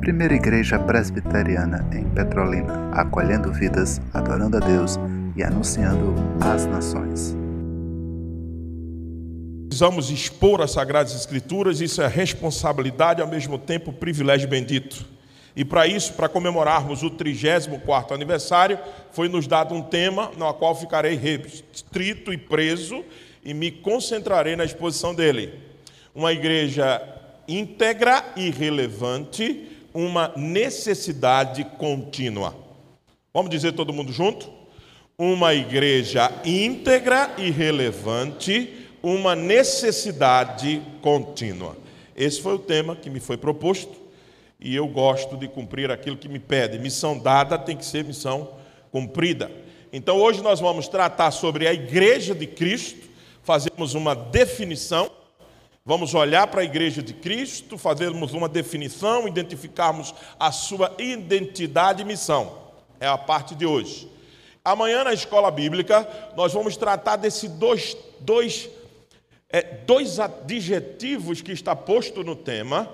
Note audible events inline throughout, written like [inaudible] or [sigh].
Primeira Igreja Presbiteriana em Petrolina, acolhendo vidas, adorando a Deus e anunciando às nações. Precisamos expor as Sagradas Escrituras, isso é responsabilidade, ao mesmo tempo privilégio bendito. E para isso, para comemorarmos o 34º aniversário, foi nos dado um tema no qual ficarei restrito e preso e me concentrarei na exposição dele. Uma igreja íntegra e relevante, uma necessidade contínua. Vamos dizer todo mundo junto? Uma igreja íntegra e relevante, uma necessidade contínua. Esse foi o tema que me foi proposto e eu gosto de cumprir aquilo que me pede. Missão dada tem que ser missão cumprida. Então hoje nós vamos tratar sobre a igreja de Cristo, fazemos uma definição, vamos olhar para a igreja de Cristo, fazermos uma definição, identificarmos a sua identidade e missão. É a parte de hoje. Amanhã na escola bíblica nós vamos tratar desses dois, dois, é, dois adjetivos que está posto no tema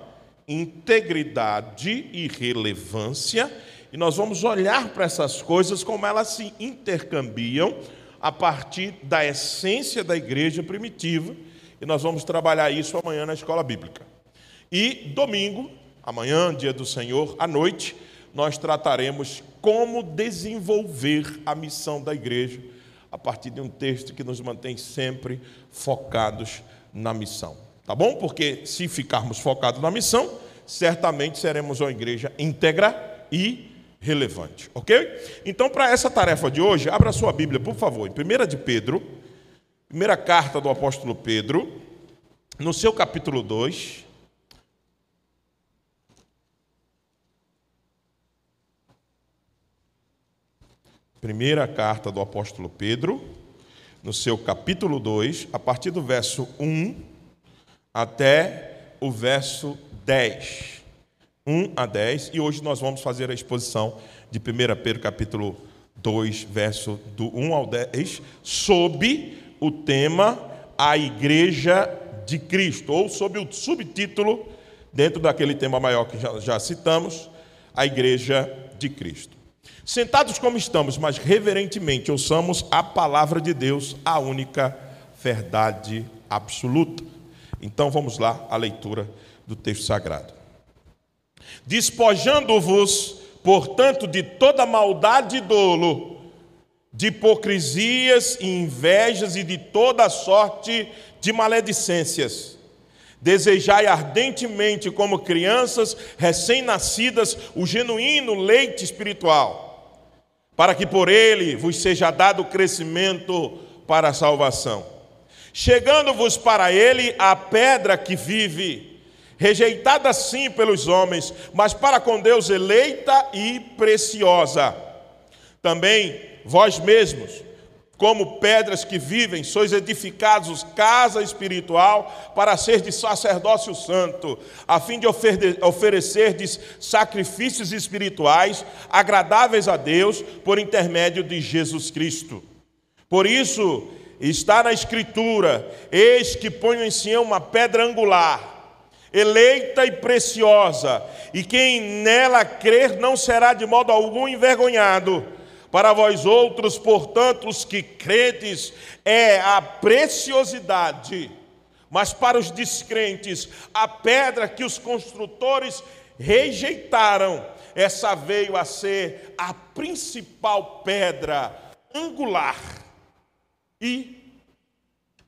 integridade e relevância, e nós vamos olhar para essas coisas como elas se intercambiam a partir da essência da igreja primitiva, e nós vamos trabalhar isso amanhã na escola bíblica. E domingo, amanhã, dia do Senhor, à noite, nós trataremos como desenvolver a missão da igreja a partir de um texto que nos mantém sempre focados na missão. Tá bom? Porque se ficarmos focados na missão, certamente seremos uma igreja íntegra e relevante, ok? Então, para essa tarefa de hoje, abra sua Bíblia, por favor, em 1 de Pedro, primeira carta do apóstolo Pedro, no seu capítulo 2. Primeira carta do apóstolo Pedro, no seu capítulo 2, a partir do verso 1 até o verso 10. 1 a 10, e hoje nós vamos fazer a exposição de 1 Pedro capítulo 2, verso do 1 ao 10, sob o tema A Igreja de Cristo, ou sob o subtítulo, dentro daquele tema maior que já, já citamos, A Igreja de Cristo. Sentados como estamos, mas reverentemente ouçamos a palavra de Deus, a única verdade absoluta. Então vamos lá à leitura do texto sagrado. Despojando-vos, portanto, de toda maldade e dolo, de hipocrisias e invejas e de toda sorte de maledicências. Desejai ardentemente, como crianças recém-nascidas, o genuíno leite espiritual, para que por ele vos seja dado crescimento para a salvação Chegando-vos para ele a pedra que vive, rejeitada sim pelos homens, mas para com Deus eleita e preciosa. Também vós mesmos, como pedras que vivem, sois edificados casa espiritual para ser de sacerdócio santo, a fim de oferecerdes sacrifícios espirituais agradáveis a Deus por intermédio de Jesus Cristo. Por isso, Está na Escritura: Eis que ponho em Sião uma pedra angular, eleita e preciosa, e quem nela crer não será de modo algum envergonhado. Para vós outros, portanto, os que credes, é a preciosidade, mas para os descrentes, a pedra que os construtores rejeitaram, essa veio a ser a principal pedra angular e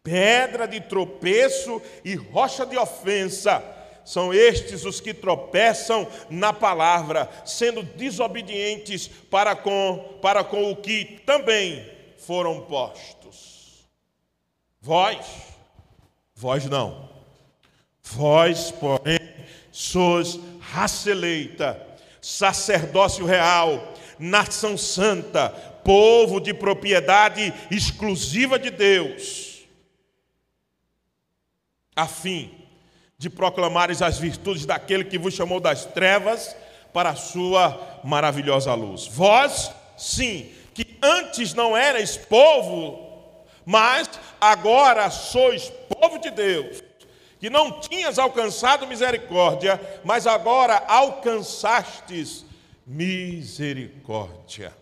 pedra de tropeço e rocha de ofensa. São estes os que tropeçam na palavra, sendo desobedientes para com, para com o que também foram postos. Vós, vós não. Vós, porém, sois raça eleita, sacerdócio real, nação santa, povo de propriedade exclusiva de Deus, a fim de proclamares as virtudes daquele que vos chamou das trevas para a sua maravilhosa luz. Vós, sim, que antes não erais povo, mas agora sois povo de Deus que não tinhas alcançado misericórdia, mas agora alcançastes misericórdia.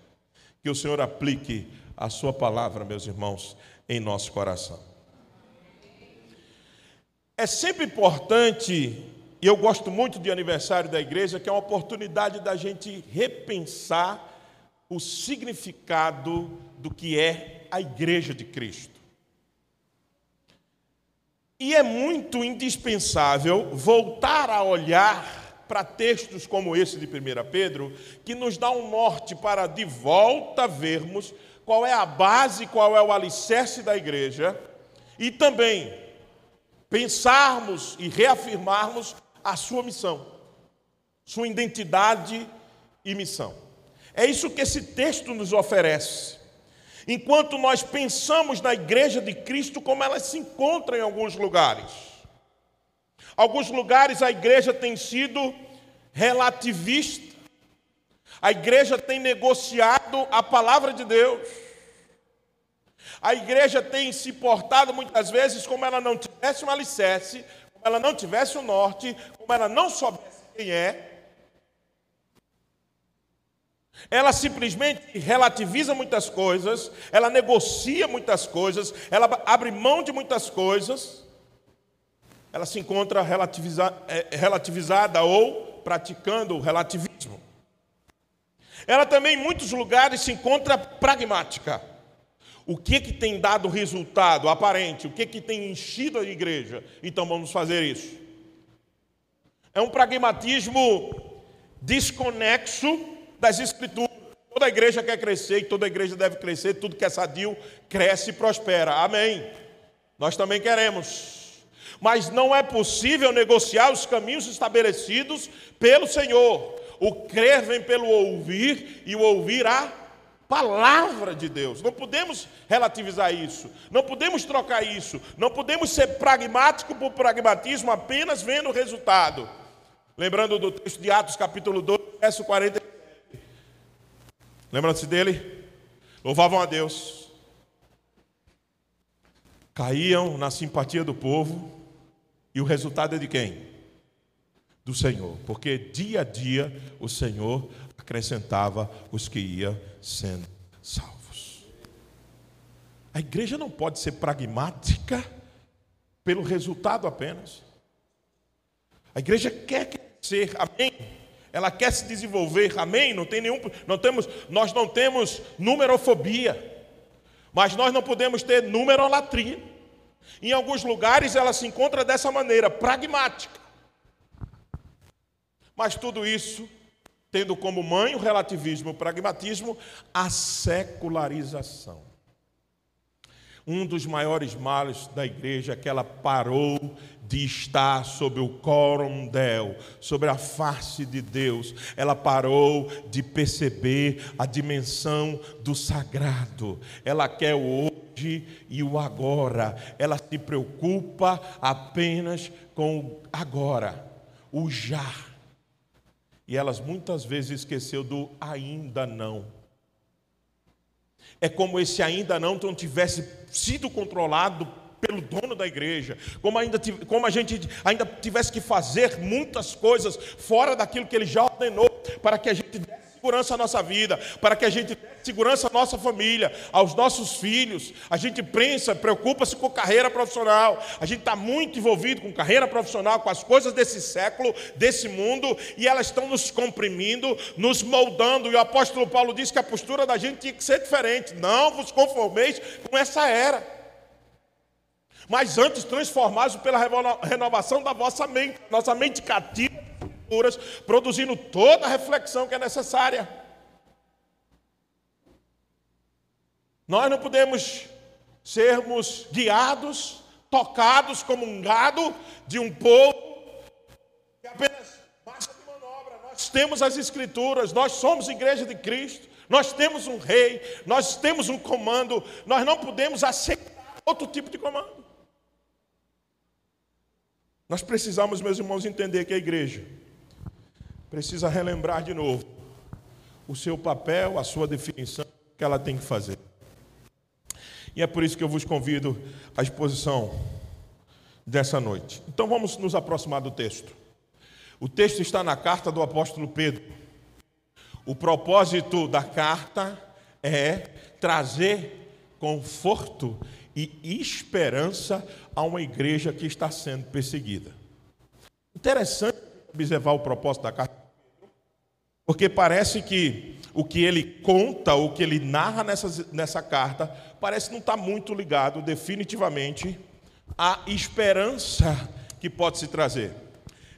Que o Senhor aplique a Sua palavra, meus irmãos, em nosso coração. É sempre importante, e eu gosto muito de aniversário da igreja, que é uma oportunidade da gente repensar o significado do que é a igreja de Cristo. E é muito indispensável voltar a olhar para textos como esse de 1 Pedro, que nos dá um norte para de volta vermos qual é a base, qual é o alicerce da igreja, e também pensarmos e reafirmarmos a sua missão, sua identidade e missão. É isso que esse texto nos oferece. Enquanto nós pensamos na igreja de Cristo como ela se encontra em alguns lugares. Alguns lugares a igreja tem sido relativista. A igreja tem negociado a palavra de Deus. A igreja tem se portado muitas vezes como ela não tivesse um alicerce, como ela não tivesse um norte, como ela não soubesse quem é, ela simplesmente relativiza muitas coisas, ela negocia muitas coisas, ela abre mão de muitas coisas, ela se encontra relativiza, é, relativizada ou praticando o relativismo. Ela também, em muitos lugares, se encontra pragmática. O que, que tem dado resultado aparente? O que, que tem enchido a igreja? Então vamos fazer isso. É um pragmatismo desconexo das Escrituras. Toda igreja quer crescer e toda igreja deve crescer, tudo que é sadio cresce e prospera. Amém. Nós também queremos. Mas não é possível negociar os caminhos estabelecidos pelo Senhor. O crer vem pelo ouvir e o ouvir a palavra de Deus. Não podemos relativizar isso. Não podemos trocar isso. Não podemos ser pragmático por pragmatismo apenas vendo o resultado. Lembrando do texto de Atos, capítulo 2, verso 40 Lembram-se dele? Louvavam a Deus. Caíam na simpatia do povo. E o resultado é de quem? Do Senhor. Porque dia a dia o Senhor acrescentava os que iam sendo salvos. A igreja não pode ser pragmática pelo resultado apenas. A igreja quer ser, amém? ela quer se desenvolver, amém? Não tem nenhum, não temos, nós não temos numerofobia, mas nós não podemos ter numerolatria. Em alguns lugares ela se encontra dessa maneira, pragmática. Mas tudo isso tendo como mãe o relativismo, o pragmatismo, a secularização. Um dos maiores males da igreja é que ela parou de estar sob o quórum del, sobre a face de Deus. Ela parou de perceber a dimensão do sagrado. Ela quer o hoje e o agora. Ela se preocupa apenas com o agora, o já. E elas muitas vezes esqueceu do ainda não. É como esse ainda não tivesse sido controlado pelo dono da igreja, como, ainda, como a gente ainda tivesse que fazer muitas coisas fora daquilo que ele já ordenou, para que a gente desse segurança à nossa vida, para que a gente desse segurança à nossa família, aos nossos filhos. A gente pensa, preocupa-se com carreira profissional, a gente está muito envolvido com carreira profissional, com as coisas desse século, desse mundo, e elas estão nos comprimindo, nos moldando. E o apóstolo Paulo diz que a postura da gente tinha que ser diferente. Não vos conformeis com essa era mas antes transformados pela renovação da vossa mente, nossa mente cativa, produzindo toda a reflexão que é necessária. Nós não podemos sermos guiados, tocados como um gado de um povo que apenas basta de manobra. Nós temos as escrituras, nós somos igreja de Cristo, nós temos um rei, nós temos um comando, nós não podemos aceitar outro tipo de comando. Nós precisamos, meus irmãos, entender que a igreja precisa relembrar de novo o seu papel, a sua definição que ela tem que fazer. E é por isso que eu vos convido à exposição dessa noite. Então vamos nos aproximar do texto. O texto está na carta do apóstolo Pedro. O propósito da carta é trazer conforto e esperança a uma igreja que está sendo perseguida. Interessante observar o propósito da carta, porque parece que o que ele conta, o que ele narra nessa, nessa carta, parece não estar muito ligado definitivamente à esperança que pode se trazer.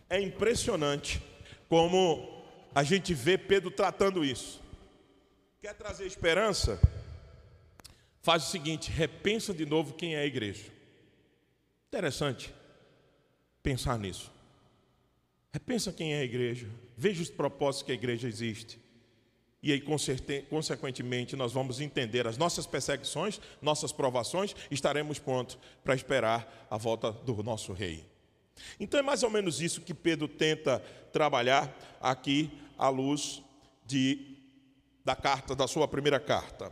É impressionante como a gente vê Pedro tratando isso. Quer trazer esperança? Faz o seguinte: repensa de novo quem é a igreja. Interessante pensar nisso. Repensa quem é a igreja, veja os propósitos que a igreja existe. E aí, consequentemente, nós vamos entender as nossas perseguições, nossas provações, estaremos prontos para esperar a volta do nosso rei. Então é mais ou menos isso que Pedro tenta trabalhar aqui à luz de, da carta, da sua primeira carta.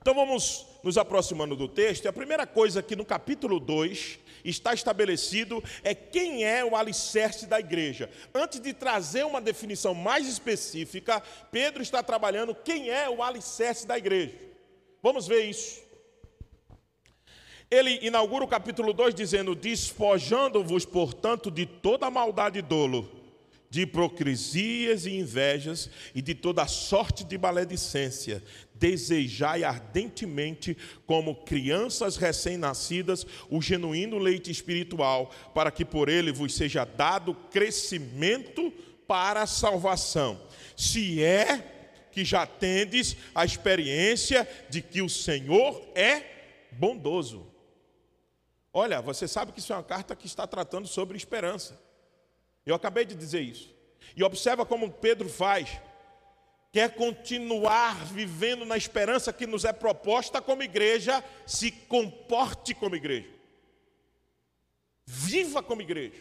Então vamos nos aproximando do texto. E a primeira coisa que no capítulo 2 está estabelecido é quem é o alicerce da igreja. Antes de trazer uma definição mais específica, Pedro está trabalhando quem é o alicerce da igreja. Vamos ver isso. Ele inaugura o capítulo 2 dizendo: Despojando-vos, portanto, de toda maldade e dolo, de hipocrisias e invejas e de toda sorte de maledicência, desejai ardentemente, como crianças recém-nascidas, o genuíno leite espiritual, para que por ele vos seja dado crescimento para a salvação. Se é que já tendes a experiência de que o Senhor é bondoso. Olha, você sabe que isso é uma carta que está tratando sobre esperança. Eu acabei de dizer isso. E observa como Pedro faz quer continuar vivendo na esperança que nos é proposta como igreja, se comporte como igreja. Viva como igreja.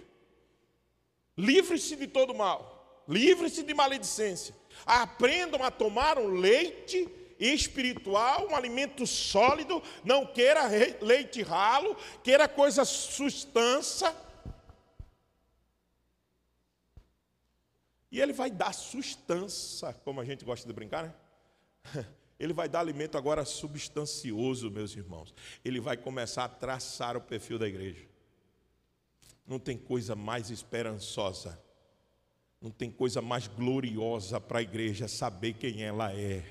Livre-se de todo mal. Livre-se de maledicência. Aprendam a tomar um leite espiritual, um alimento sólido. Não queira leite ralo, queira coisa sustância E ele vai dar sustância, como a gente gosta de brincar, né? [laughs] Ele vai dar alimento agora substancioso, meus irmãos. Ele vai começar a traçar o perfil da igreja. Não tem coisa mais esperançosa, não tem coisa mais gloriosa para a igreja saber quem ela é.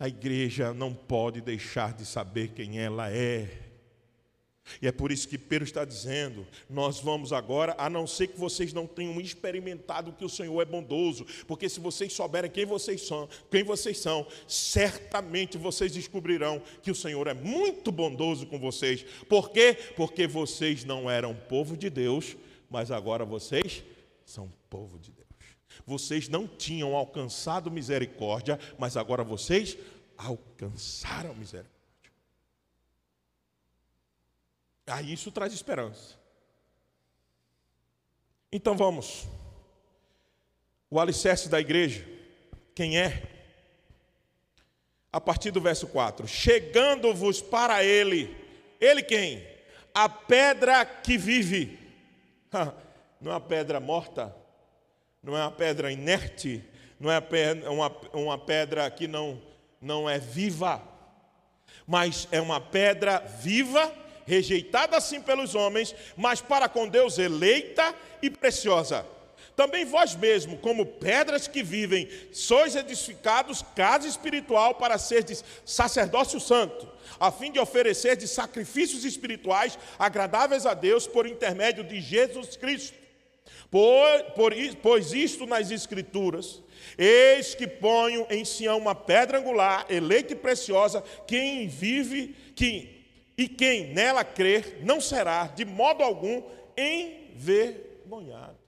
A igreja não pode deixar de saber quem ela é. E é por isso que Pedro está dizendo: nós vamos agora, a não ser que vocês não tenham experimentado que o Senhor é bondoso, porque se vocês souberem quem vocês são, quem vocês são, certamente vocês descobrirão que o Senhor é muito bondoso com vocês. Por quê? Porque vocês não eram povo de Deus, mas agora vocês são povo de Deus. Vocês não tinham alcançado misericórdia, mas agora vocês alcançaram misericórdia. Aí isso traz esperança. Então vamos. O alicerce da igreja, quem é? A partir do verso 4: Chegando-vos para ele, ele quem? A pedra que vive. [laughs] Não é uma pedra morta, não é uma pedra inerte, não é uma, uma pedra que não, não é viva, mas é uma pedra viva rejeitada assim pelos homens, mas para com Deus eleita e preciosa. Também vós mesmo, como pedras que vivem, sois edificados casa espiritual para seres sacerdócio santo, a fim de oferecer de sacrifícios espirituais agradáveis a Deus por intermédio de Jesus Cristo. Por, por, pois isto nas Escrituras, eis que ponho em Sião uma pedra angular, eleita e preciosa, quem vive, que e quem nela crer não será, de modo algum, envergonhado.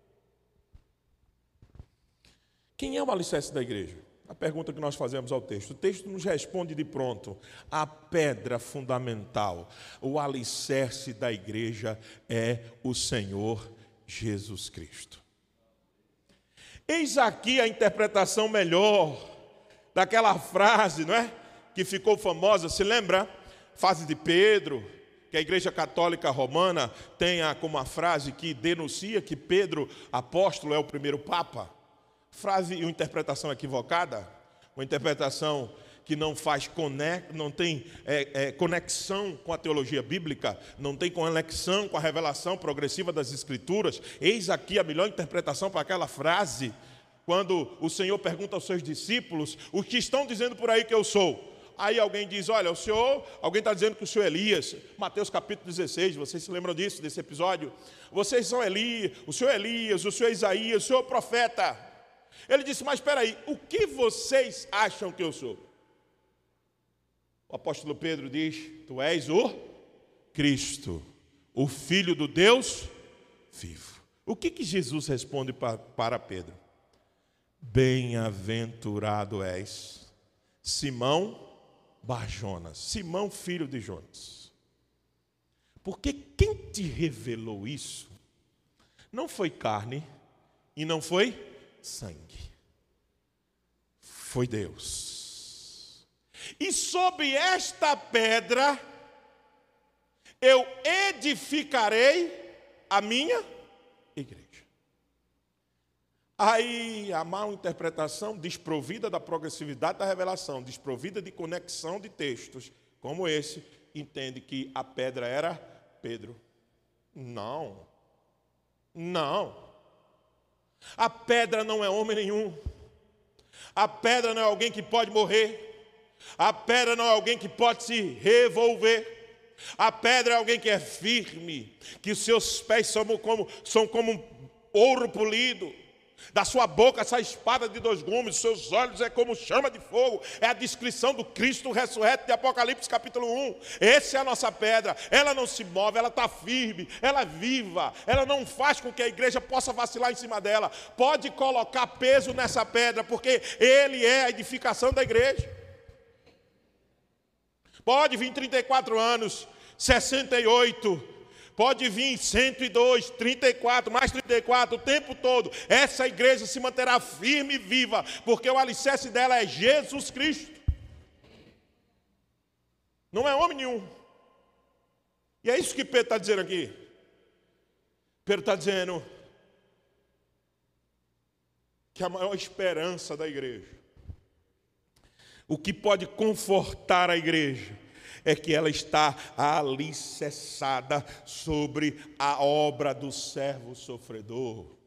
Quem é o alicerce da igreja? A pergunta que nós fazemos ao texto. O texto nos responde de pronto. A pedra fundamental, o alicerce da igreja é o Senhor Jesus Cristo. Eis aqui a interpretação melhor daquela frase, não é? Que ficou famosa, se lembra? Fase de Pedro, que a Igreja Católica Romana tenha como uma frase que denuncia que Pedro, apóstolo, é o primeiro Papa. Frase e uma interpretação equivocada, uma interpretação que não faz não tem é, é, conexão com a teologia bíblica, não tem conexão com a revelação progressiva das Escrituras. Eis aqui a melhor interpretação para aquela frase, quando o Senhor pergunta aos seus discípulos: o que estão dizendo por aí que eu sou? Aí alguém diz: Olha, o senhor, alguém está dizendo que o senhor é Elias. Mateus capítulo 16, vocês se lembram disso, desse episódio? Vocês são Elias, o senhor é Elias, o senhor é Isaías, o senhor é profeta. Ele disse: Mas espera aí, o que vocês acham que eu sou? O apóstolo Pedro diz: Tu és o Cristo, o Filho do Deus vivo. O que, que Jesus responde para Pedro? Bem-aventurado és, Simão Barjonas, Simão, filho de Jonas. Porque quem te revelou isso não foi carne e não foi sangue, foi Deus. E sobre esta pedra eu edificarei a minha igreja. Aí a mal interpretação desprovida da progressividade da revelação, desprovida de conexão de textos, como esse, entende que a pedra era Pedro. Não. Não. A pedra não é homem nenhum. A pedra não é alguém que pode morrer. A pedra não é alguém que pode se revolver. A pedra é alguém que é firme, que os seus pés são como, são como ouro polido da sua boca essa espada de dois gumes, seus olhos é como chama de fogo. É a descrição do Cristo ressurreto de Apocalipse capítulo 1. Essa é a nossa pedra. Ela não se move, ela está firme, ela é viva. Ela não faz com que a igreja possa vacilar em cima dela. Pode colocar peso nessa pedra, porque ele é a edificação da igreja. Pode vir 34 anos, 68, Pode vir 102, 34, mais 34, o tempo todo. Essa igreja se manterá firme e viva, porque o alicerce dela é Jesus Cristo. Não é homem nenhum. E é isso que Pedro está dizendo aqui. Pedro está dizendo que a maior esperança da igreja, o que pode confortar a igreja, é que ela está alicerçada sobre a obra do servo sofredor.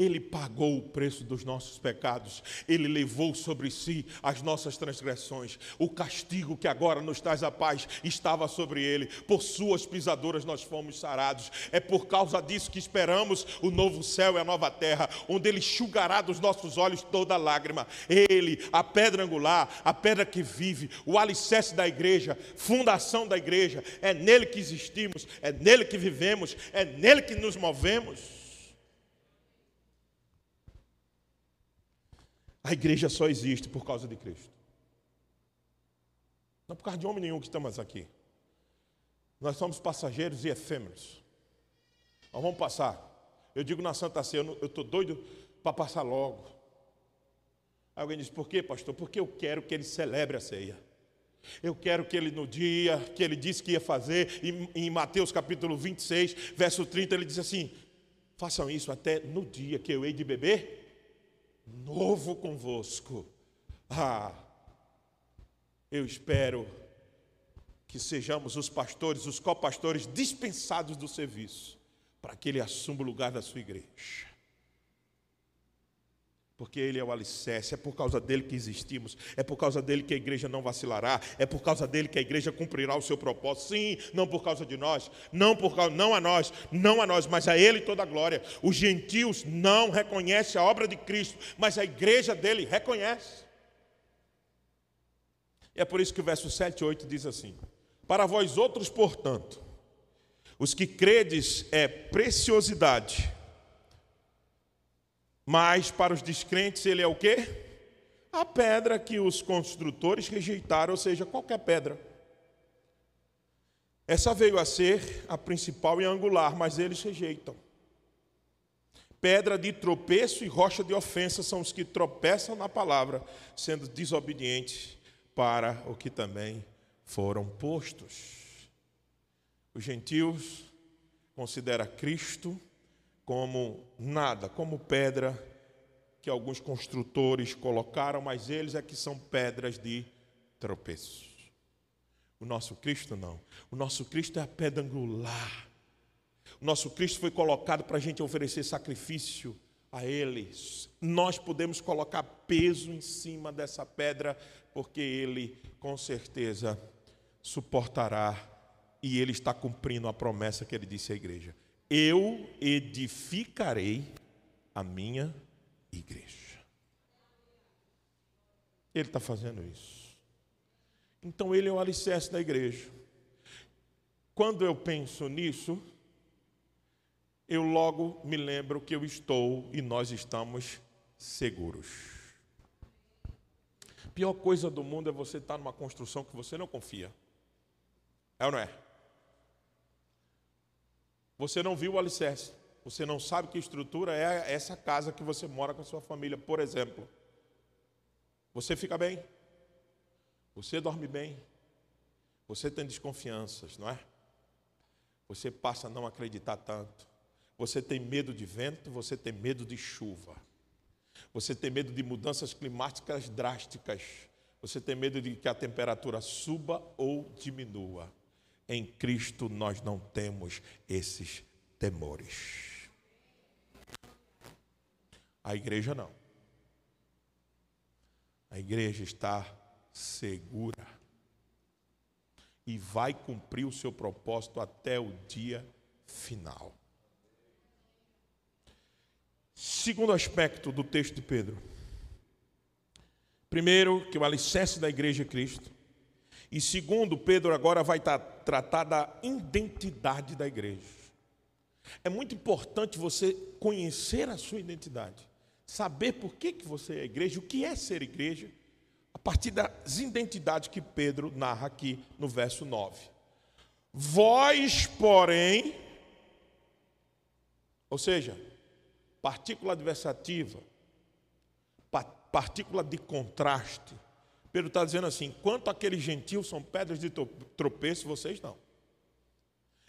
Ele pagou o preço dos nossos pecados, ele levou sobre si as nossas transgressões. O castigo que agora nos traz a paz estava sobre ele, por suas pisaduras nós fomos sarados. É por causa disso que esperamos o novo céu e a nova terra, onde ele enxugará dos nossos olhos toda lágrima. Ele, a pedra angular, a pedra que vive, o alicerce da igreja, fundação da igreja, é nele que existimos, é nele que vivemos, é nele que nos movemos. A igreja só existe por causa de Cristo. Não por causa de homem nenhum que estamos aqui. Nós somos passageiros e efêmeros. Nós vamos passar. Eu digo na Santa Ceia, eu estou doido para passar logo. Aí alguém diz, por quê, pastor? Porque eu quero que ele celebre a ceia. Eu quero que ele, no dia que ele disse que ia fazer, em, Mateus capítulo 26, verso 30, ele diz assim: façam isso até no dia que eu hei de beber novo convosco. Ah, eu espero que sejamos os pastores, os copastores dispensados do serviço, para que ele assuma o lugar da sua igreja porque Ele é o alicerce, é por causa dele que existimos, é por causa dele que a igreja não vacilará, é por causa dele que a igreja cumprirá o seu propósito. Sim, não por causa de nós, não por causa, não a nós, não a nós, mas a Ele toda a glória. Os gentios não reconhecem a obra de Cristo, mas a igreja dele reconhece. E é por isso que o verso 7 e 8 diz assim: Para vós outros, portanto, os que credes é preciosidade mas para os descrentes ele é o quê? A pedra que os construtores rejeitaram, ou seja, qualquer pedra. Essa veio a ser a principal e angular, mas eles rejeitam. Pedra de tropeço e rocha de ofensa são os que tropeçam na palavra, sendo desobedientes para o que também foram postos. Os gentios considera Cristo como nada, como pedra que alguns construtores colocaram, mas eles é que são pedras de tropeço. O nosso Cristo não. O nosso Cristo é a pedra angular. O nosso Cristo foi colocado para a gente oferecer sacrifício a eles. Nós podemos colocar peso em cima dessa pedra, porque Ele com certeza suportará e Ele está cumprindo a promessa que Ele disse à igreja: Eu edificarei a minha igreja. Ele está fazendo isso. Então Ele é o alicerce da igreja. Quando eu penso nisso, eu logo me lembro que eu estou e nós estamos seguros. A pior coisa do mundo é você estar numa construção que você não confia. É ou não é? Você não viu o alicerce. Você não sabe que estrutura é essa casa que você mora com a sua família, por exemplo. Você fica bem? Você dorme bem? Você tem desconfianças, não é? Você passa a não acreditar tanto. Você tem medo de vento, você tem medo de chuva. Você tem medo de mudanças climáticas drásticas. Você tem medo de que a temperatura suba ou diminua. Em Cristo nós não temos esses temores. A igreja não. A igreja está segura e vai cumprir o seu propósito até o dia final. Segundo aspecto do texto de Pedro. Primeiro, que o alicerce da igreja é Cristo. E segundo, Pedro agora vai tratar da identidade da igreja. É muito importante você conhecer a sua identidade, saber por que, que você é igreja, o que é ser igreja, a partir das identidades que Pedro narra aqui no verso 9. Vós, porém, ou seja, partícula adversativa, partícula de contraste. Pedro está dizendo assim: quanto aqueles gentios são pedras de tropeço, vocês não.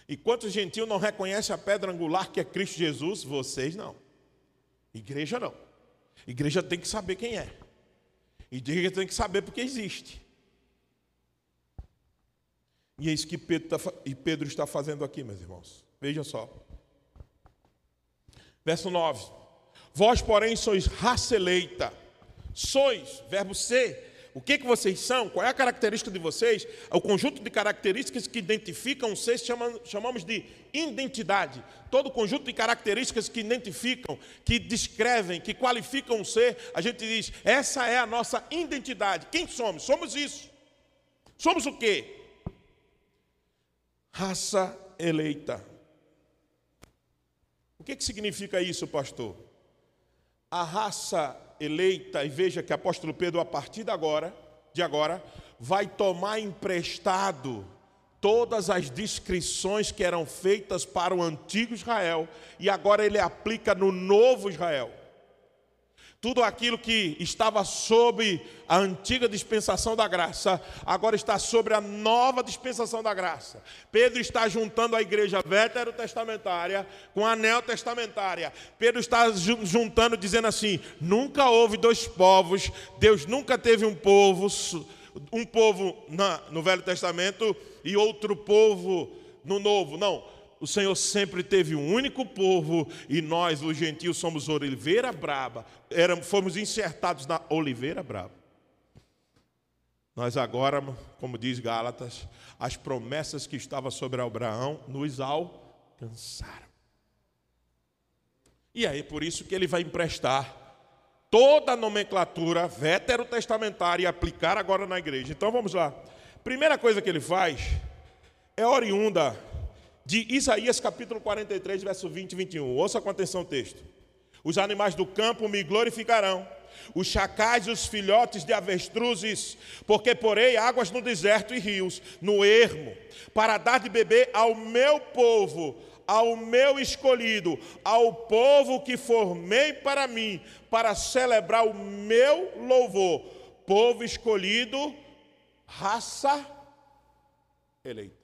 E quantos gentios não reconhecem a pedra angular que é Cristo Jesus, vocês não. Igreja não. Igreja tem que saber quem é. Igreja tem que saber porque existe. E é isso que Pedro, está, Pedro está fazendo aqui, meus irmãos. Veja só. Verso 9: Vós, porém, sois raça eleita, sois, verbo ser. O que, que vocês são? Qual é a característica de vocês? O conjunto de características que identificam vocês chamamos, chamamos de identidade. Todo conjunto de características que identificam, que descrevem, que qualificam o ser, a gente diz: essa é a nossa identidade. Quem somos? Somos isso. Somos o quê? Raça eleita. O que, que significa isso, pastor? A raça eleita, e veja que apóstolo Pedro, a partir de agora, de agora, vai tomar emprestado todas as descrições que eram feitas para o antigo Israel, e agora ele aplica no novo Israel. Tudo aquilo que estava sob a antiga dispensação da graça, agora está sobre a nova dispensação da graça. Pedro está juntando a igreja veterotestamentária com a neotestamentária. Pedro está juntando, dizendo assim: nunca houve dois povos, Deus nunca teve um povo, um povo no Velho Testamento e outro povo no Novo. Não o Senhor sempre teve um único povo e nós, os gentios, somos oliveira braba. Éramos, fomos insertados na oliveira braba. Nós agora, como diz Gálatas, as promessas que estavam sobre Abraão nos alcançaram. E aí, por isso que ele vai emprestar toda a nomenclatura veterotestamentária e aplicar agora na igreja. Então vamos lá. Primeira coisa que ele faz é oriunda de Isaías capítulo 43, verso 20 e 21. Ouça com atenção o texto. Os animais do campo me glorificarão, os chacais e os filhotes de avestruzes, porque porei águas no deserto e rios, no ermo, para dar de beber ao meu povo, ao meu escolhido, ao povo que formei para mim, para celebrar o meu louvor. Povo escolhido, raça eleita.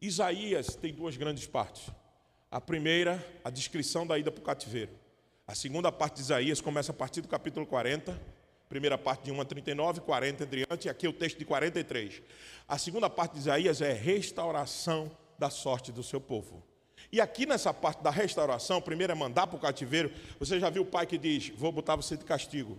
Isaías tem duas grandes partes. A primeira, a descrição da ida para o cativeiro. A segunda parte de Isaías começa a partir do capítulo 40, primeira parte de 1 a 39, 40 em diante, e aqui é o texto de 43. A segunda parte de Isaías é restauração da sorte do seu povo. E aqui nessa parte da restauração, primeiro é mandar para o cativeiro. Você já viu o pai que diz: Vou botar você de castigo.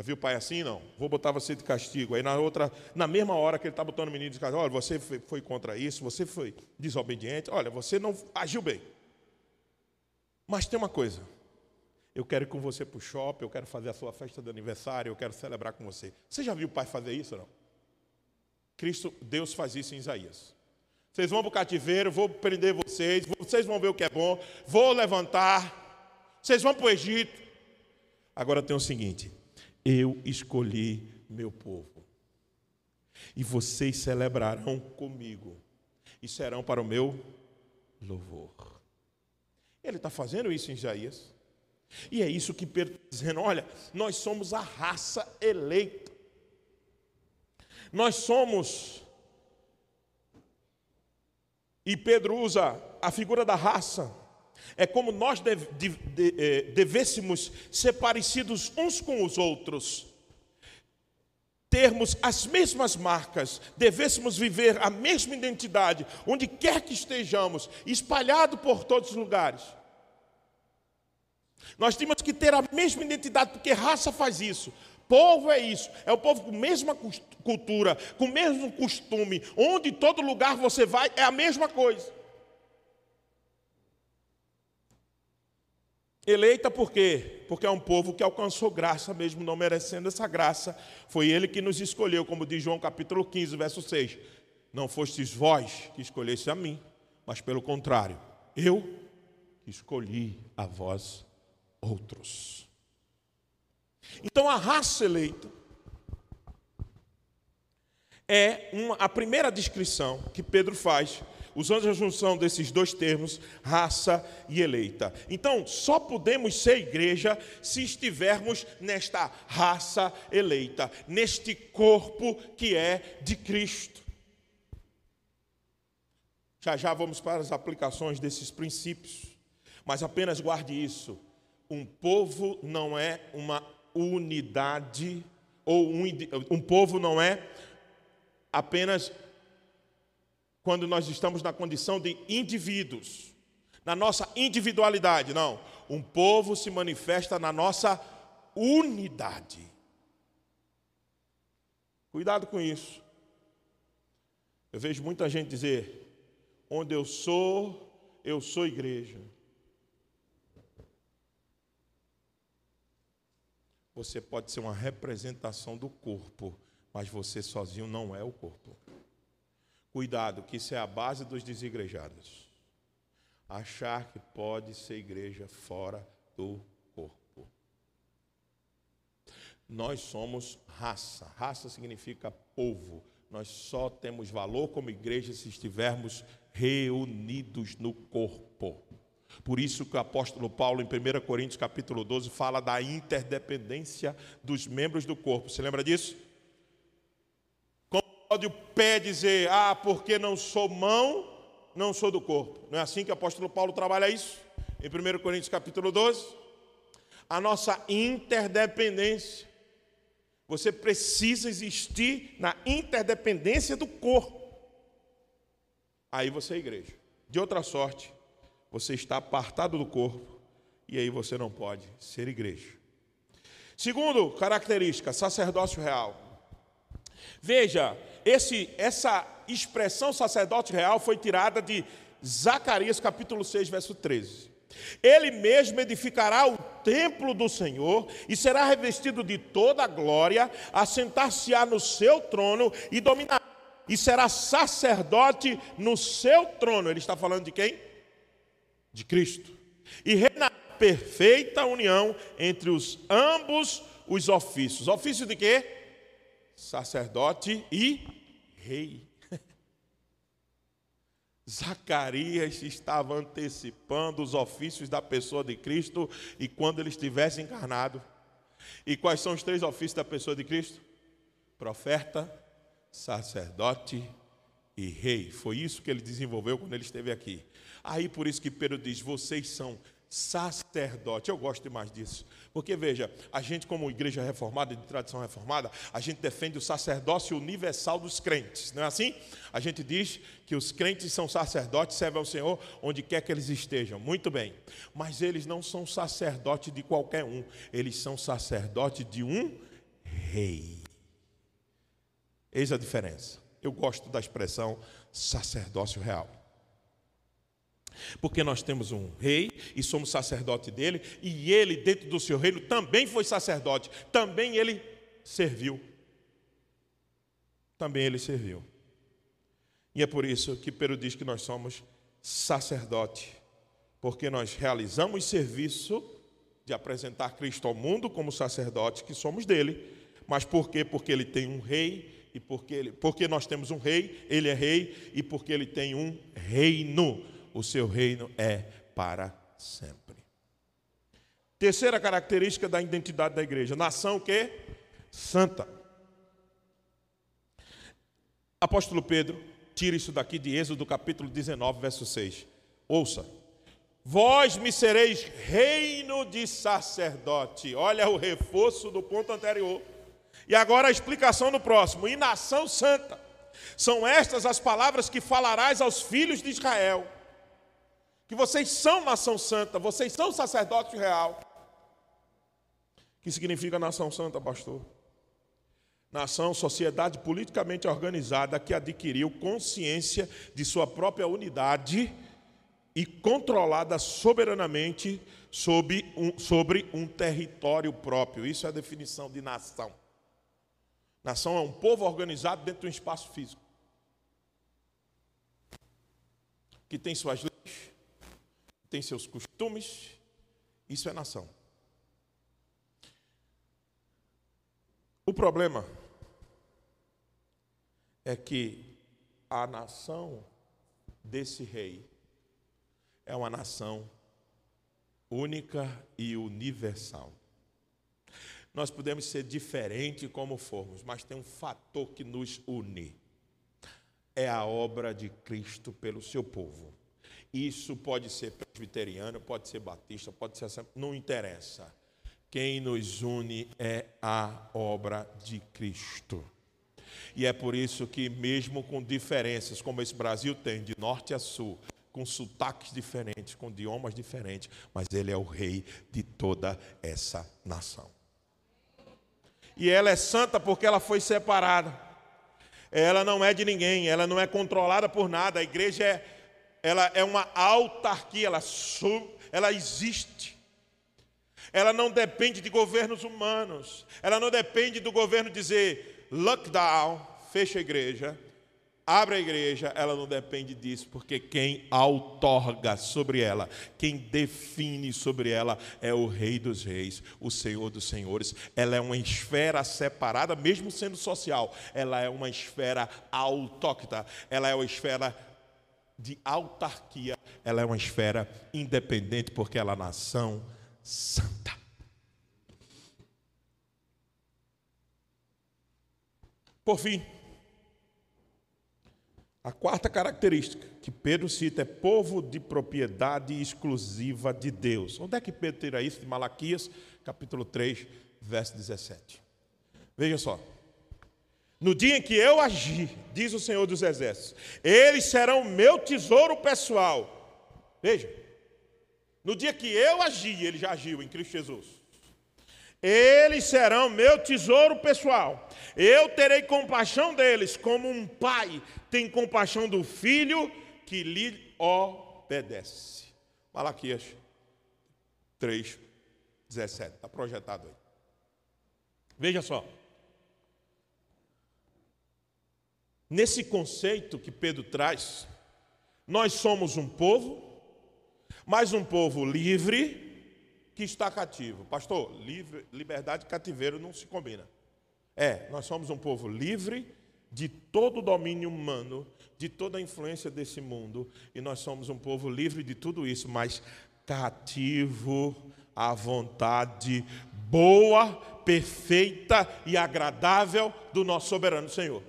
Já viu o pai assim? Não. Vou botar você de castigo. Aí na outra, na mesma hora que ele está botando o menino de castigo, olha, você foi contra isso, você foi desobediente, olha, você não agiu bem. Mas tem uma coisa. Eu quero ir com você para o shopping, eu quero fazer a sua festa de aniversário, eu quero celebrar com você. Você já viu o pai fazer isso não? Cristo, Deus faz isso em Isaías. Vocês vão para o cativeiro, vou prender vocês, vocês vão ver o que é bom, vou levantar, vocês vão para o Egito. Agora tem o seguinte: eu escolhi meu povo, e vocês celebrarão comigo, e serão para o meu louvor. Ele está fazendo isso em Isaías. E é isso que Pedro está dizendo: olha, nós somos a raça eleita. Nós somos e Pedro usa a figura da raça. É como nós deve, de, de, eh, devêssemos ser parecidos uns com os outros, termos as mesmas marcas, devêssemos viver a mesma identidade, onde quer que estejamos, espalhado por todos os lugares. Nós temos que ter a mesma identidade, porque raça faz isso. Povo é isso, é o povo com a mesma cultura, com o mesmo costume, onde todo lugar você vai é a mesma coisa. Eleita por quê? Porque é um povo que alcançou graça, mesmo não merecendo essa graça. Foi ele que nos escolheu, como diz João capítulo 15, verso 6. Não fostes vós que escolheste a mim, mas pelo contrário, eu escolhi a vós outros. Então a raça eleita é uma, a primeira descrição que Pedro faz, usando a junção desses dois termos, raça e eleita. Então, só podemos ser igreja se estivermos nesta raça eleita, neste corpo que é de Cristo. Já já vamos para as aplicações desses princípios, mas apenas guarde isso: um povo não é uma unidade, ou um, um povo não é apenas quando nós estamos na condição de indivíduos, na nossa individualidade, não. Um povo se manifesta na nossa unidade. Cuidado com isso. Eu vejo muita gente dizer: onde eu sou, eu sou igreja. Você pode ser uma representação do corpo, mas você sozinho não é o corpo. Cuidado, que isso é a base dos desigrejados. Achar que pode ser igreja fora do corpo. Nós somos raça. Raça significa povo. Nós só temos valor como igreja se estivermos reunidos no corpo. Por isso que o apóstolo Paulo, em 1 Coríntios capítulo 12, fala da interdependência dos membros do corpo. Você lembra disso? O pé dizer, ah, porque não sou mão, não sou do corpo? Não é assim que o apóstolo Paulo trabalha isso? Em 1 Coríntios capítulo 12? A nossa interdependência. Você precisa existir na interdependência do corpo. Aí você é igreja. De outra sorte, você está apartado do corpo e aí você não pode ser igreja. Segundo característica, sacerdócio real. Veja, esse, essa expressão sacerdote real foi tirada de Zacarias capítulo 6, verso 13. Ele mesmo edificará o templo do Senhor e será revestido de toda a glória, assentar-se-á no seu trono e dominará, e será sacerdote no seu trono. Ele está falando de quem? de Cristo. E reinar perfeita união entre os ambos os ofícios. Ofício de quê? Sacerdote e rei. [laughs] Zacarias estava antecipando os ofícios da pessoa de Cristo e quando ele estivesse encarnado. E quais são os três ofícios da pessoa de Cristo? Profeta, sacerdote e rei. Foi isso que ele desenvolveu quando ele esteve aqui. Aí por isso que Pedro diz: vocês são sacerdote. Eu gosto demais disso. Porque veja, a gente, como igreja reformada, de tradição reformada, a gente defende o sacerdócio universal dos crentes, não é assim? A gente diz que os crentes são sacerdotes, servem ao Senhor onde quer que eles estejam. Muito bem. Mas eles não são sacerdote de qualquer um, eles são sacerdote de um rei. Eis a diferença. Eu gosto da expressão sacerdócio real. Porque nós temos um rei e somos sacerdote dele, e ele, dentro do seu reino, também foi sacerdote, também ele serviu. Também ele serviu. E é por isso que Pedro diz que nós somos sacerdote, porque nós realizamos serviço de apresentar Cristo ao mundo como sacerdote que somos dele. Mas por quê? Porque ele tem um rei e porque, ele, porque nós temos um rei, ele é rei e porque ele tem um reino o seu reino é para sempre. Terceira característica da identidade da igreja, nação que santa. Apóstolo Pedro tira isso daqui de Êxodo capítulo 19, verso 6. Ouça. Vós me sereis reino de sacerdote. Olha o reforço do ponto anterior. E agora a explicação no próximo. E nação santa. São estas as palavras que falarás aos filhos de Israel que vocês são nação santa, vocês são sacerdote real. O que significa nação santa, pastor? Nação, sociedade politicamente organizada que adquiriu consciência de sua própria unidade e controlada soberanamente sobre um, sobre um território próprio. Isso é a definição de nação. Nação é um povo organizado dentro de um espaço físico, que tem suas leis, tem seus costumes, isso é nação. O problema é que a nação desse rei é uma nação única e universal. Nós podemos ser diferentes como formos, mas tem um fator que nos une. É a obra de Cristo pelo seu povo. Isso pode ser presbiteriano, pode ser batista, pode ser não interessa. Quem nos une é a obra de Cristo. E é por isso que, mesmo com diferenças, como esse Brasil tem, de norte a sul, com sotaques diferentes, com idiomas diferentes, mas Ele é o rei de toda essa nação. E ela é santa porque ela foi separada. Ela não é de ninguém, ela não é controlada por nada. A igreja é ela é uma autarquia, ela, ela existe. Ela não depende de governos humanos. Ela não depende do governo dizer lockdown, fecha a igreja, abre a igreja. Ela não depende disso, porque quem outorga sobre ela, quem define sobre ela é o Rei dos Reis, o Senhor dos Senhores. Ela é uma esfera separada, mesmo sendo social. Ela é uma esfera autóctona. Ela é uma esfera de autarquia, ela é uma esfera independente porque ela é nação santa. Por fim, a quarta característica que Pedro cita é povo de propriedade exclusiva de Deus. Onde é que Pedro tira isso? De Malaquias, capítulo 3, verso 17. Veja só. No dia em que eu agir, diz o Senhor dos Exércitos, eles serão meu tesouro pessoal. Veja, no dia que eu agir, ele já agiu em Cristo Jesus. Eles serão meu tesouro pessoal. Eu terei compaixão deles, como um pai tem compaixão do filho que lhe obedece. Malaquias 3, 17. Está projetado aí. Veja só. Nesse conceito que Pedro traz, nós somos um povo, mas um povo livre que está cativo. Pastor, livre, liberdade e cativeiro não se combina. É, nós somos um povo livre de todo o domínio humano, de toda a influência desse mundo, e nós somos um povo livre de tudo isso, mas cativo à vontade boa, perfeita e agradável do nosso soberano Senhor.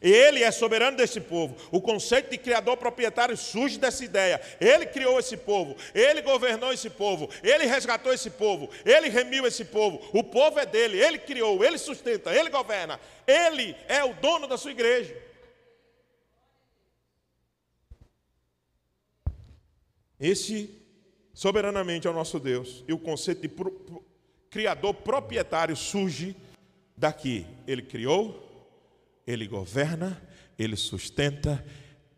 Ele é soberano desse povo. O conceito de criador proprietário surge dessa ideia. Ele criou esse povo, ele governou esse povo, ele resgatou esse povo, ele remiu esse povo. O povo é dele, ele criou, ele sustenta, ele governa. Ele é o dono da sua igreja. Esse soberanamente é o nosso Deus. E o conceito de pro, pro, criador proprietário surge daqui. Ele criou, ele governa, ele sustenta,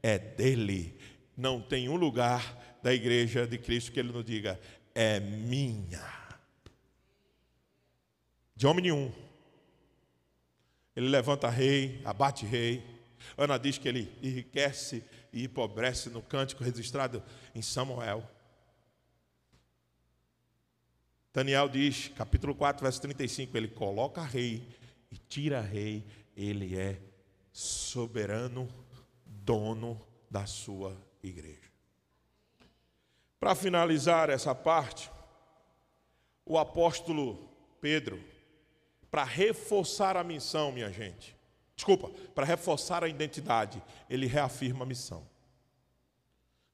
é dele. Não tem um lugar da igreja de Cristo que ele não diga, é minha. De homem nenhum. Ele levanta rei, abate rei. Ana diz que ele enriquece e empobrece no cântico registrado em Samuel. Daniel diz, capítulo 4, verso 35, ele coloca rei e tira rei ele é soberano, dono da sua igreja. Para finalizar essa parte, o apóstolo Pedro, para reforçar a missão, minha gente, desculpa, para reforçar a identidade, ele reafirma a missão.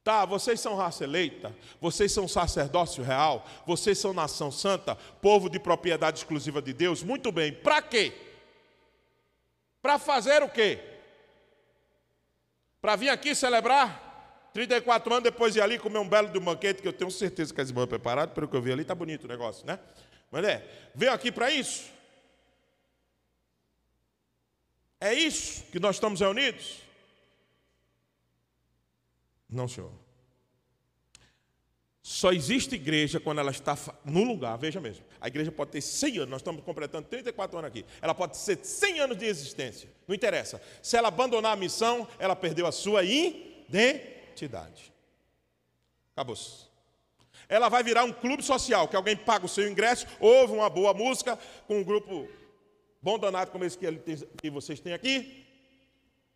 Tá, vocês são raça eleita, vocês são sacerdócio real, vocês são nação santa, povo de propriedade exclusiva de Deus. Muito bem, para quê? Para fazer o quê? Para vir aqui celebrar? 34 anos depois de ali comer um belo de banquete, que eu tenho certeza que as irmãs preparadas, pelo que eu vi ali, está bonito o negócio, né? Mas é, veio aqui para isso? É isso que nós estamos reunidos? Não, senhor. Só existe igreja quando ela está no lugar, veja mesmo. A igreja pode ter 100 anos, nós estamos completando 34 anos aqui. Ela pode ser 100 anos de existência, não interessa. Se ela abandonar a missão, ela perdeu a sua identidade. Acabou-se. Ela vai virar um clube social, que alguém paga o seu ingresso, ouve uma boa música, com um grupo bom danado como esse que vocês têm aqui,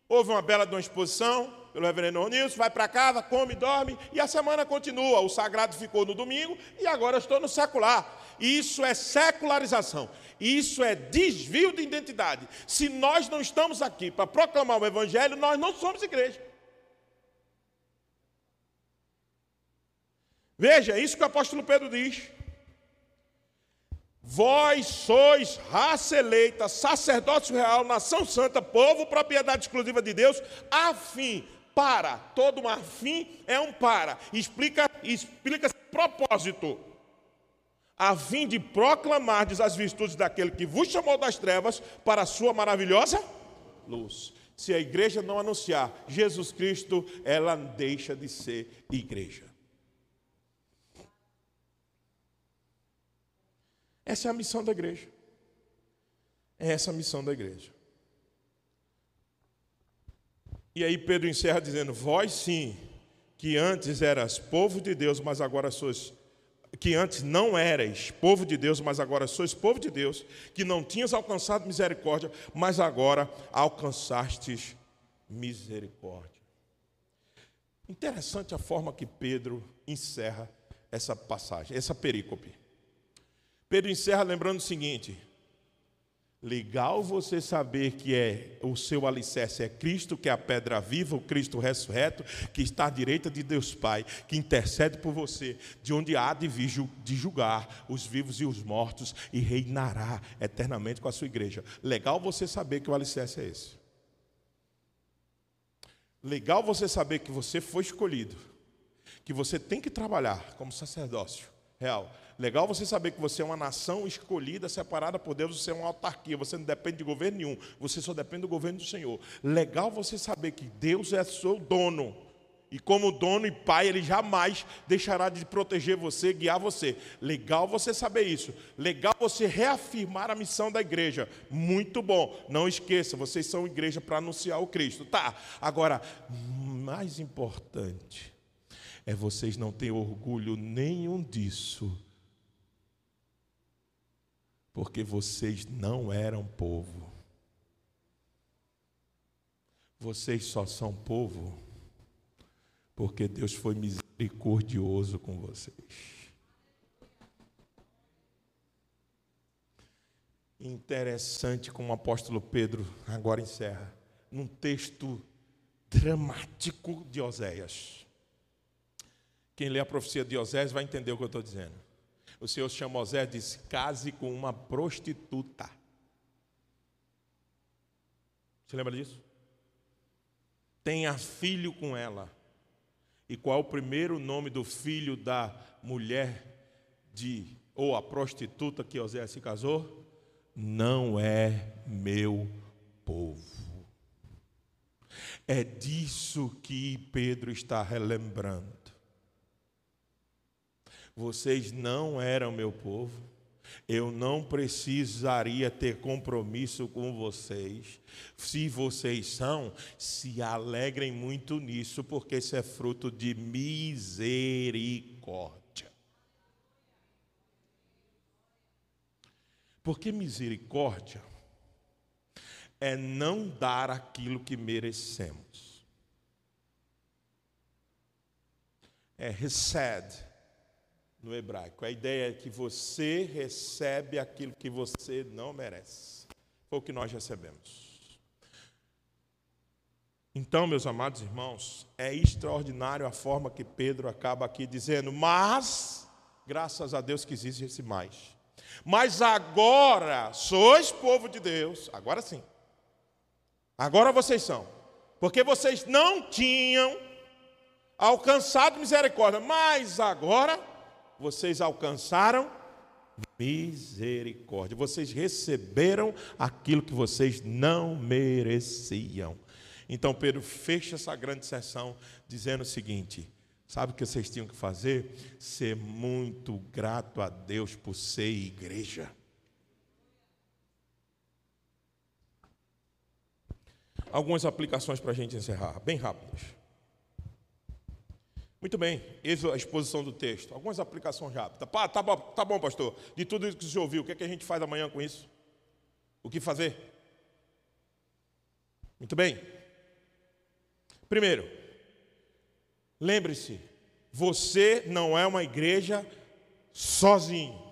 Houve uma bela de uma exposição pelo reverendo Ronilson, vai para casa, come, dorme e a semana continua. O sagrado ficou no domingo e agora estou no secular. Isso é secularização. Isso é desvio de identidade. Se nós não estamos aqui para proclamar o evangelho, nós não somos igreja. Veja, é isso que o apóstolo Pedro diz. Vós sois raça eleita, sacerdócio real, nação santa, povo, propriedade exclusiva de Deus, a fim, para, todo afim é um para, explica, explica propósito, a fim de proclamar as virtudes daquele que vos chamou das trevas para a sua maravilhosa luz. Se a igreja não anunciar Jesus Cristo, ela deixa de ser igreja. Essa é a missão da igreja. É essa a missão da igreja. E aí Pedro encerra dizendo: Vós sim, que antes eras povo de Deus, mas agora sois. Que antes não erais povo de Deus, mas agora sois povo de Deus, que não tinhas alcançado misericórdia, mas agora alcançastes misericórdia. Interessante a forma que Pedro encerra essa passagem, essa perícope. Pedro encerra lembrando o seguinte: legal você saber que é o seu alicerce é Cristo, que é a pedra viva, o Cristo ressurreto, que está à direita de Deus Pai, que intercede por você, de onde há de vir de julgar os vivos e os mortos e reinará eternamente com a sua igreja. Legal você saber que o alicerce é esse. Legal você saber que você foi escolhido, que você tem que trabalhar como sacerdócio real. Legal você saber que você é uma nação escolhida, separada por Deus, você é uma autarquia, você não depende de governo nenhum, você só depende do governo do Senhor. Legal você saber que Deus é seu dono. E como dono e pai, ele jamais deixará de proteger você, guiar você. Legal você saber isso. Legal você reafirmar a missão da igreja. Muito bom. Não esqueça, vocês são igreja para anunciar o Cristo. Tá. Agora, mais importante, é vocês não terem orgulho nenhum disso, porque vocês não eram povo. Vocês só são povo porque Deus foi misericordioso com vocês. Interessante como o apóstolo Pedro agora encerra. num texto dramático de Oséias. Quem lê a profecia de Oséias vai entender o que eu estou dizendo. O Senhor chama Oséias e diz: case com uma prostituta. Você lembra disso? Tenha filho com ela. E qual é o primeiro nome do filho da mulher de ou a prostituta que Oséias se casou? Não é meu povo. É disso que Pedro está relembrando. Vocês não eram meu povo, eu não precisaria ter compromisso com vocês. Se vocês são, se alegrem muito nisso, porque isso é fruto de misericórdia. Porque misericórdia é não dar aquilo que merecemos. É recede no hebraico. A ideia é que você recebe aquilo que você não merece. Foi o que nós recebemos. Então, meus amados irmãos, é extraordinário a forma que Pedro acaba aqui dizendo, mas, graças a Deus que existe esse mais. Mas agora sois povo de Deus, agora sim. Agora vocês são. Porque vocês não tinham alcançado misericórdia, mas agora vocês alcançaram misericórdia. Vocês receberam aquilo que vocês não mereciam. Então Pedro fecha essa grande sessão dizendo o seguinte: sabe o que vocês tinham que fazer? Ser muito grato a Deus por ser igreja. algumas aplicações para a gente encerrar, bem rápidas. Muito bem, eis a exposição do texto. Algumas aplicações rápidas. Tá, tá, bom, tá bom, pastor. De tudo isso que você ouviu, o que, é que a gente faz amanhã com isso? O que fazer? Muito bem. Primeiro, lembre-se, você não é uma igreja sozinho.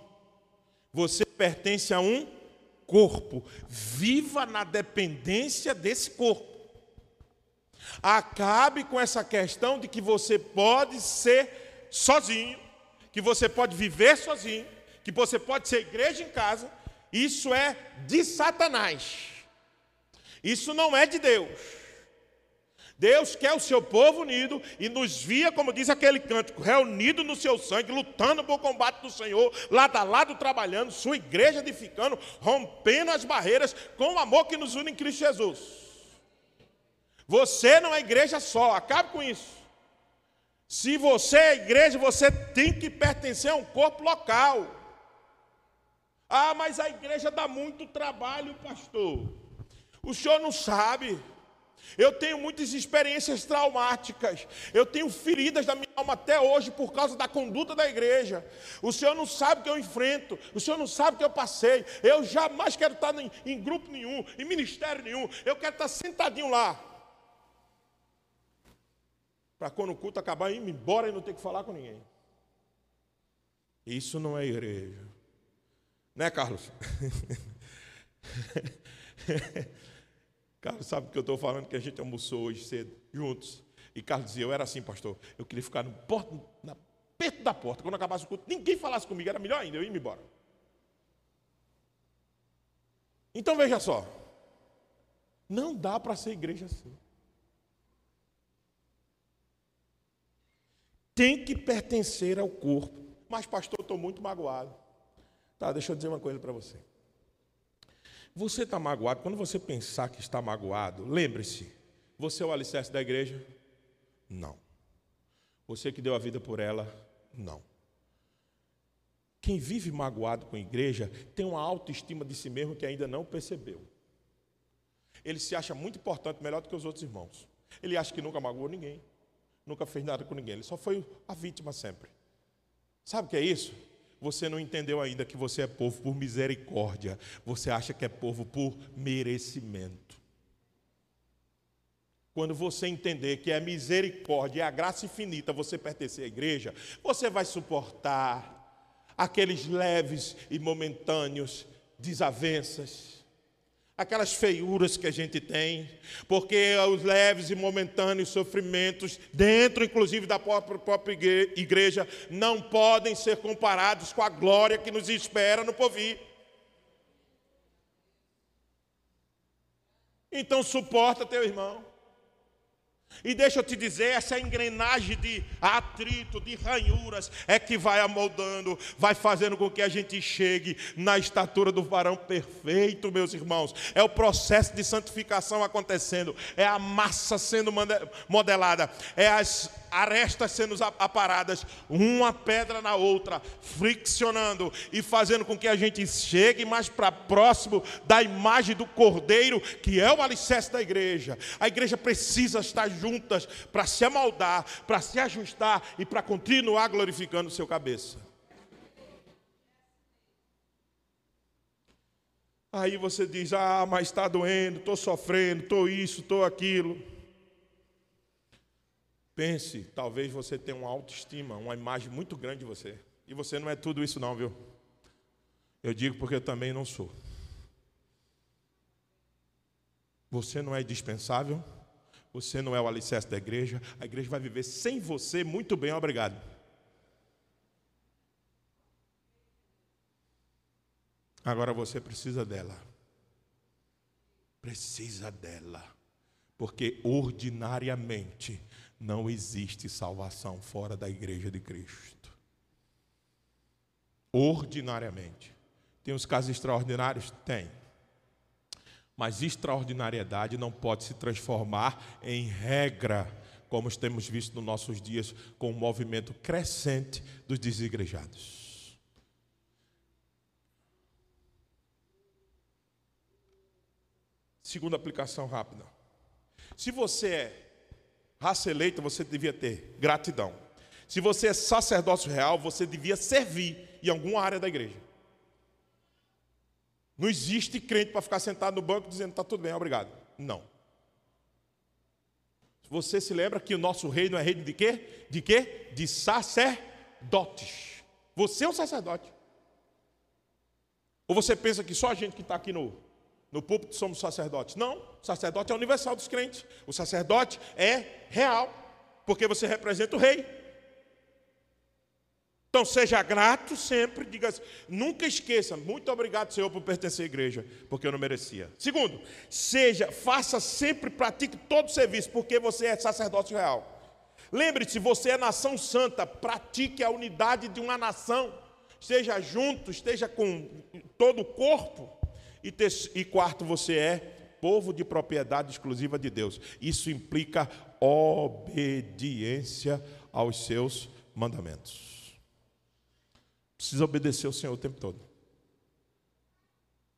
Você pertence a um corpo, viva na dependência desse corpo. Acabe com essa questão de que você pode ser sozinho, que você pode viver sozinho, que você pode ser igreja em casa. Isso é de Satanás. Isso não é de Deus. Deus quer o seu povo unido e nos via, como diz aquele cântico, reunido no seu sangue, lutando por combate do Senhor, lado a lado trabalhando, sua igreja edificando, rompendo as barreiras com o amor que nos une em Cristo Jesus. Você não é igreja só, acabe com isso. Se você é igreja, você tem que pertencer a um corpo local. Ah, mas a igreja dá muito trabalho, pastor. O senhor não sabe. Eu tenho muitas experiências traumáticas. Eu tenho feridas da minha alma até hoje por causa da conduta da igreja. O Senhor não sabe o que eu enfrento. O Senhor não sabe o que eu passei. Eu jamais quero estar em, em grupo nenhum, em ministério nenhum. Eu quero estar sentadinho lá. Para quando o culto acabar, ir embora e não ter que falar com ninguém. Isso não é igreja. Né, Carlos? [laughs] Carlos sabe que eu estou falando que a gente almoçou hoje cedo, juntos. E Carlos dizia, eu era assim, pastor, eu queria ficar no porto, na, perto da porta, quando acabasse o culto, ninguém falasse comigo, era melhor ainda, eu ia embora. Então veja só, não dá para ser igreja assim. Tem que pertencer ao corpo. Mas, pastor, estou muito magoado. Tá, deixa eu dizer uma coisa para você. Você está magoado, quando você pensar que está magoado, lembre-se: você é o alicerce da igreja? Não. Você que deu a vida por ela? Não. Quem vive magoado com a igreja tem uma autoestima de si mesmo que ainda não percebeu. Ele se acha muito importante, melhor do que os outros irmãos. Ele acha que nunca magoou ninguém, nunca fez nada com ninguém, ele só foi a vítima sempre. Sabe o que é isso? você não entendeu ainda que você é povo por misericórdia, você acha que é povo por merecimento. Quando você entender que é misericórdia e a graça infinita você pertencer à igreja, você vai suportar aqueles leves e momentâneos desavenças, aquelas feiuras que a gente tem, porque os leves e momentâneos sofrimentos, dentro inclusive da própria, própria igreja, não podem ser comparados com a glória que nos espera no porvir. Então suporta teu irmão. E deixa eu te dizer, essa engrenagem de atrito, de ranhuras, é que vai amoldando, vai fazendo com que a gente chegue na estatura do varão perfeito, meus irmãos. É o processo de santificação acontecendo, é a massa sendo modelada, é as arestas sendo aparadas, uma pedra na outra, friccionando e fazendo com que a gente chegue mais para próximo da imagem do Cordeiro, que é o alicerce da igreja. A igreja precisa estar juntas para se amaldar, para se ajustar e para continuar glorificando o seu cabeça. Aí você diz: Ah, mas está doendo, estou sofrendo, estou isso, estou aquilo. Pense, talvez você tenha uma autoestima, uma imagem muito grande de você. E você não é tudo isso, não, viu? Eu digo porque eu também não sou. Você não é indispensável, você não é o alicerce da igreja, a igreja vai viver sem você muito bem, obrigado. Agora você precisa dela. Precisa dela. Porque ordinariamente não existe salvação fora da igreja de Cristo. Ordinariamente. Tem os casos extraordinários? Tem. Mas extraordinariedade não pode se transformar em regra, como temos visto nos nossos dias, com o movimento crescente dos desigrejados. Segunda aplicação rápida. Se você é raça eleita, você devia ter gratidão. Se você é sacerdócio real, você devia servir em alguma área da igreja. Não existe crente para ficar sentado no banco dizendo está tudo bem, obrigado. Não. Você se lembra que o nosso reino é reino de quê? De quê? De sacerdotes. Você é um sacerdote. Ou você pensa que só a gente que está aqui no, no púlpito somos sacerdotes? Não, o sacerdote é universal dos crentes. O sacerdote é real, porque você representa o rei. Então seja grato sempre, diga, nunca esqueça, muito obrigado, Senhor, por pertencer à igreja, porque eu não merecia. Segundo, seja, faça sempre, pratique todo o serviço, porque você é sacerdócio real. Lembre-se, você é nação santa, pratique a unidade de uma nação, esteja junto, esteja com todo o corpo. E, e quarto, você é povo de propriedade exclusiva de Deus. Isso implica obediência aos seus mandamentos. Precisa obedecer ao Senhor o tempo todo.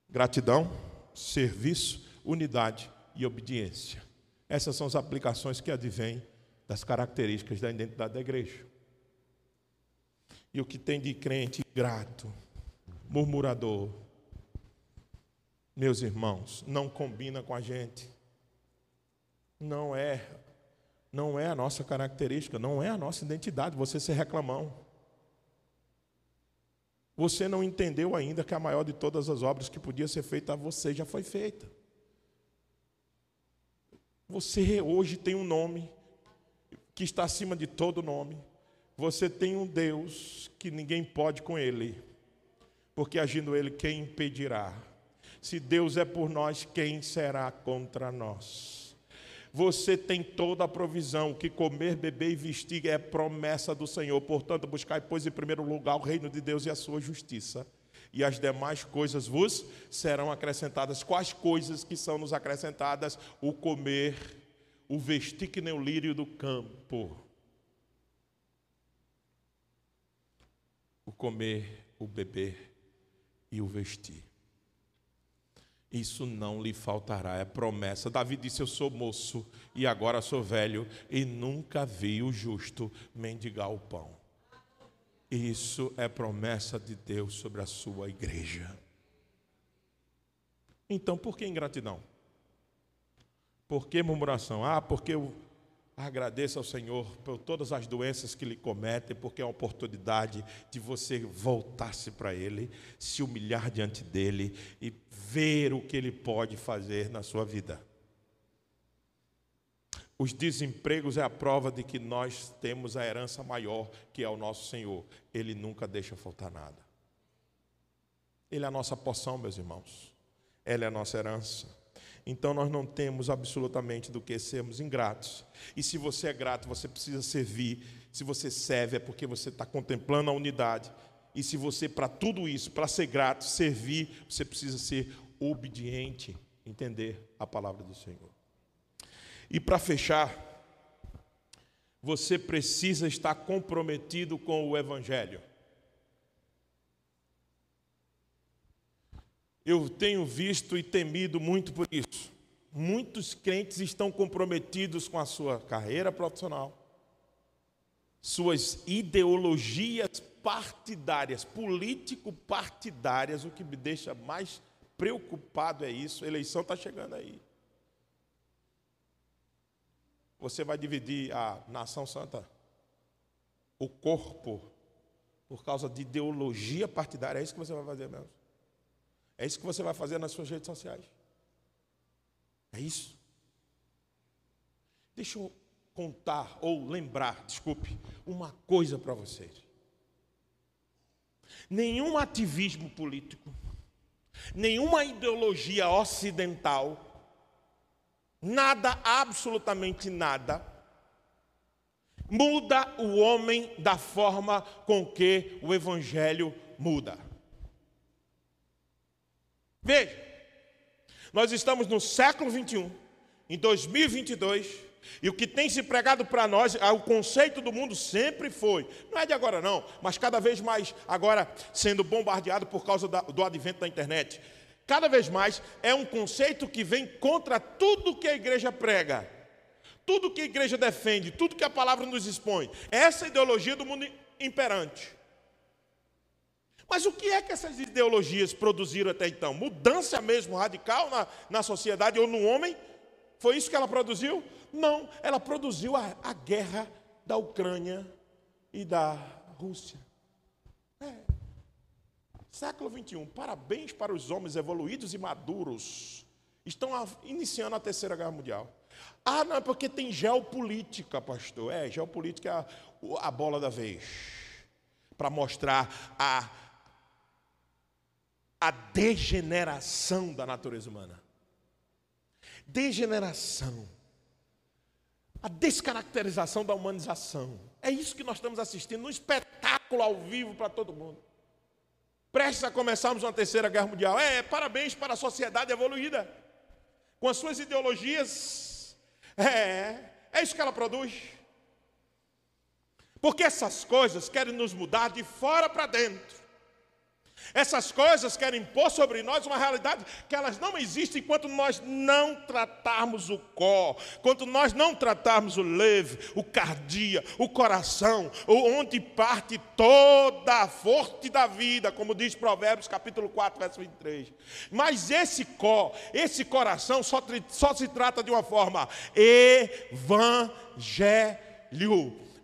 Gratidão, serviço, unidade e obediência. Essas são as aplicações que advêm das características da identidade da igreja. E o que tem de crente grato, murmurador, meus irmãos, não combina com a gente. Não é, não é a nossa característica, não é a nossa identidade você ser reclamão. Você não entendeu ainda que a maior de todas as obras que podia ser feita a você já foi feita. Você hoje tem um nome que está acima de todo nome. Você tem um Deus que ninguém pode com ele. Porque agindo ele, quem impedirá? Se Deus é por nós, quem será contra nós? Você tem toda a provisão, que comer, beber e vestir é promessa do Senhor. Portanto, buscai, pois, em primeiro lugar o reino de Deus e a sua justiça. E as demais coisas vos serão acrescentadas. Quais coisas que são nos acrescentadas? O comer, o vestir que nem o lírio do campo. O comer, o beber e o vestir isso não lhe faltará, é promessa. Davi disse: Eu sou moço e agora sou velho, e nunca vi o justo mendigar o pão. Isso é promessa de Deus sobre a sua igreja. Então, por que ingratidão? Por que murmuração? Ah, porque eu Agradeça ao Senhor por todas as doenças que lhe cometem, porque é a oportunidade de você voltar-se para Ele, se humilhar diante dEle e ver o que Ele pode fazer na sua vida. Os desempregos é a prova de que nós temos a herança maior, que é o nosso Senhor. Ele nunca deixa faltar nada. Ele é a nossa porção, meus irmãos. Ela é a nossa herança. Então nós não temos absolutamente do que sermos ingratos. E se você é grato, você precisa servir. Se você serve, é porque você está contemplando a unidade. E se você, para tudo isso, para ser grato, servir, você precisa ser obediente, entender a palavra do Senhor. E para fechar, você precisa estar comprometido com o Evangelho. Eu tenho visto e temido muito por isso. Muitos crentes estão comprometidos com a sua carreira profissional, suas ideologias partidárias, político-partidárias. O que me deixa mais preocupado é isso. A eleição está chegando aí. Você vai dividir a nação santa, o corpo, por causa de ideologia partidária. É isso que você vai fazer mesmo. É isso que você vai fazer nas suas redes sociais. É isso. Deixa eu contar ou lembrar, desculpe, uma coisa para vocês. Nenhum ativismo político, nenhuma ideologia ocidental, nada, absolutamente nada, muda o homem da forma com que o Evangelho muda. Veja, nós estamos no século 21, em 2022, e o que tem se pregado para nós, o conceito do mundo sempre foi, não é de agora não, mas cada vez mais agora sendo bombardeado por causa do advento da internet. Cada vez mais é um conceito que vem contra tudo que a igreja prega, tudo que a igreja defende, tudo que a palavra nos expõe. Essa é ideologia do mundo imperante. Mas o que é que essas ideologias produziram até então? Mudança mesmo radical na, na sociedade ou no homem? Foi isso que ela produziu? Não, ela produziu a, a guerra da Ucrânia e da Rússia. É. Século 21, parabéns para os homens evoluídos e maduros. Estão a, iniciando a terceira guerra mundial. Ah, não, é porque tem geopolítica, pastor. É, geopolítica é a, a bola da vez. Para mostrar a a degeneração da natureza humana. Degeneração. A descaracterização da humanização. É isso que nós estamos assistindo, um espetáculo ao vivo para todo mundo. Prestes a começarmos uma terceira guerra mundial. É, parabéns para a sociedade evoluída. Com as suas ideologias. É, é isso que ela produz. Porque essas coisas querem nos mudar de fora para dentro. Essas coisas querem impor sobre nós uma realidade que elas não existem enquanto nós não tratarmos o có, enquanto nós não tratarmos o leve, o cardia, o coração, onde parte toda a forte da vida, como diz Provérbios capítulo 4, verso 23. Mas esse có, esse coração só, só se trata de uma forma evangelho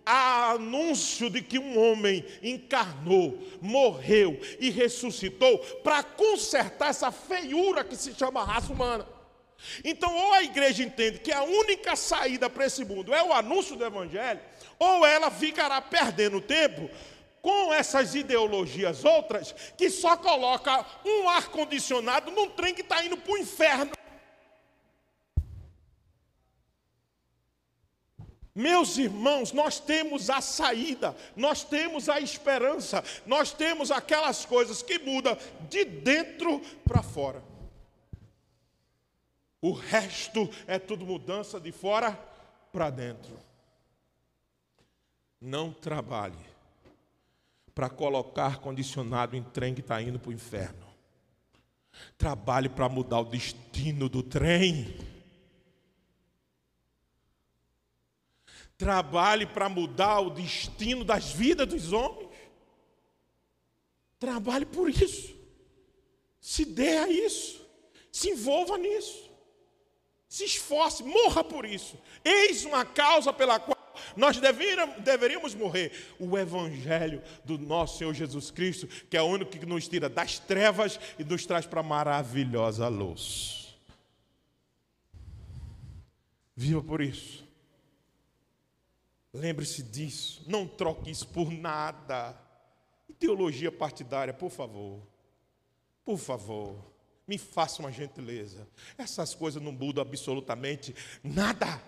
há anúncio de que um homem encarnou, morreu e ressuscitou para consertar essa feiura que se chama raça humana. Então, ou a igreja entende que a única saída para esse mundo é o anúncio do evangelho, ou ela ficará perdendo tempo com essas ideologias outras que só coloca um ar condicionado num trem que está indo para o inferno. Meus irmãos, nós temos a saída, nós temos a esperança, nós temos aquelas coisas que mudam de dentro para fora. O resto é tudo mudança de fora para dentro. Não trabalhe para colocar condicionado em trem que está indo para o inferno. Trabalhe para mudar o destino do trem. Trabalhe para mudar o destino das vidas dos homens. Trabalhe por isso. Se dê a isso. Se envolva nisso. Se esforce, morra por isso. Eis uma causa pela qual nós deveríamos morrer. O Evangelho do nosso Senhor Jesus Cristo, que é o único que nos tira das trevas e nos traz para a maravilhosa luz. Viva por isso. Lembre-se disso. Não troque isso por nada. Ideologia partidária, por favor. Por favor. Me faça uma gentileza. Essas coisas não mudam absolutamente nada.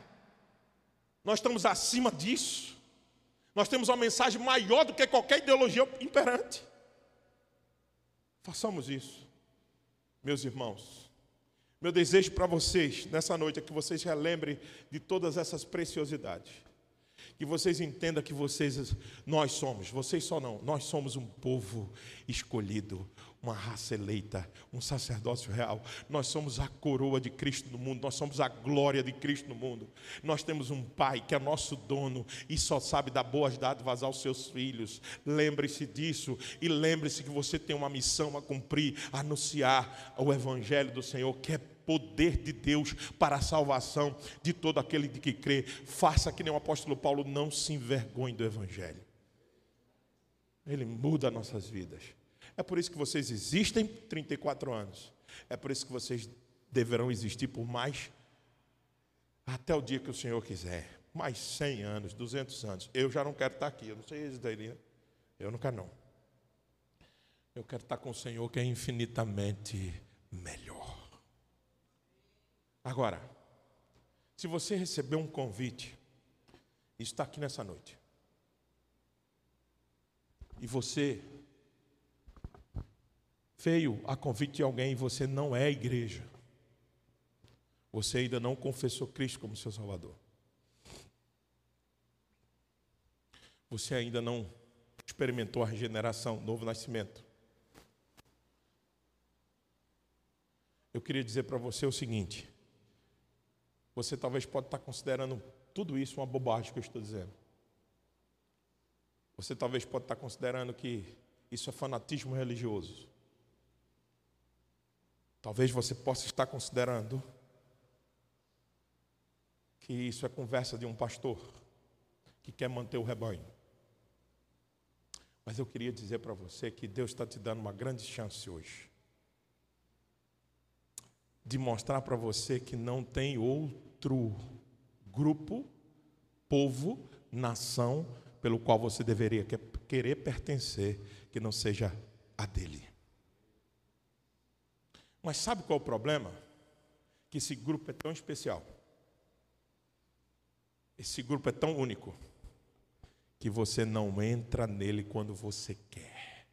Nós estamos acima disso. Nós temos uma mensagem maior do que qualquer ideologia imperante. Façamos isso, meus irmãos. Meu desejo para vocês nessa noite é que vocês relembrem de todas essas preciosidades que vocês entendam que vocês, nós somos, vocês só não, nós somos um povo escolhido, uma raça eleita, um sacerdócio real. Nós somos a coroa de Cristo no mundo, nós somos a glória de Cristo no mundo. Nós temos um Pai que é nosso dono e só sabe dar boas dádivas aos seus filhos. Lembre-se disso e lembre-se que você tem uma missão a cumprir, anunciar o Evangelho do Senhor, que é poder de Deus para a salvação de todo aquele que crê. Faça que nem o apóstolo Paulo, não se envergonhe do Evangelho. Ele muda nossas vidas. É por isso que vocês existem 34 anos. É por isso que vocês deverão existir por mais até o dia que o Senhor quiser. Mais 100 anos, 200 anos. Eu já não quero estar aqui. Eu não sei isso daí. Né? Eu não quero não. Eu quero estar com o Senhor que é infinitamente melhor. Agora, se você recebeu um convite, está aqui nessa noite, e você veio a convite de alguém e você não é igreja, você ainda não confessou Cristo como seu Salvador, você ainda não experimentou a regeneração, novo nascimento. Eu queria dizer para você o seguinte: você talvez pode estar considerando tudo isso uma bobagem que eu estou dizendo. Você talvez pode estar considerando que isso é fanatismo religioso. Talvez você possa estar considerando que isso é conversa de um pastor que quer manter o rebanho. Mas eu queria dizer para você que Deus está te dando uma grande chance hoje de mostrar para você que não tem outro grupo, povo, nação pelo qual você deveria querer pertencer que não seja a dele. Mas sabe qual é o problema? Que esse grupo é tão especial. Esse grupo é tão único que você não entra nele quando você quer.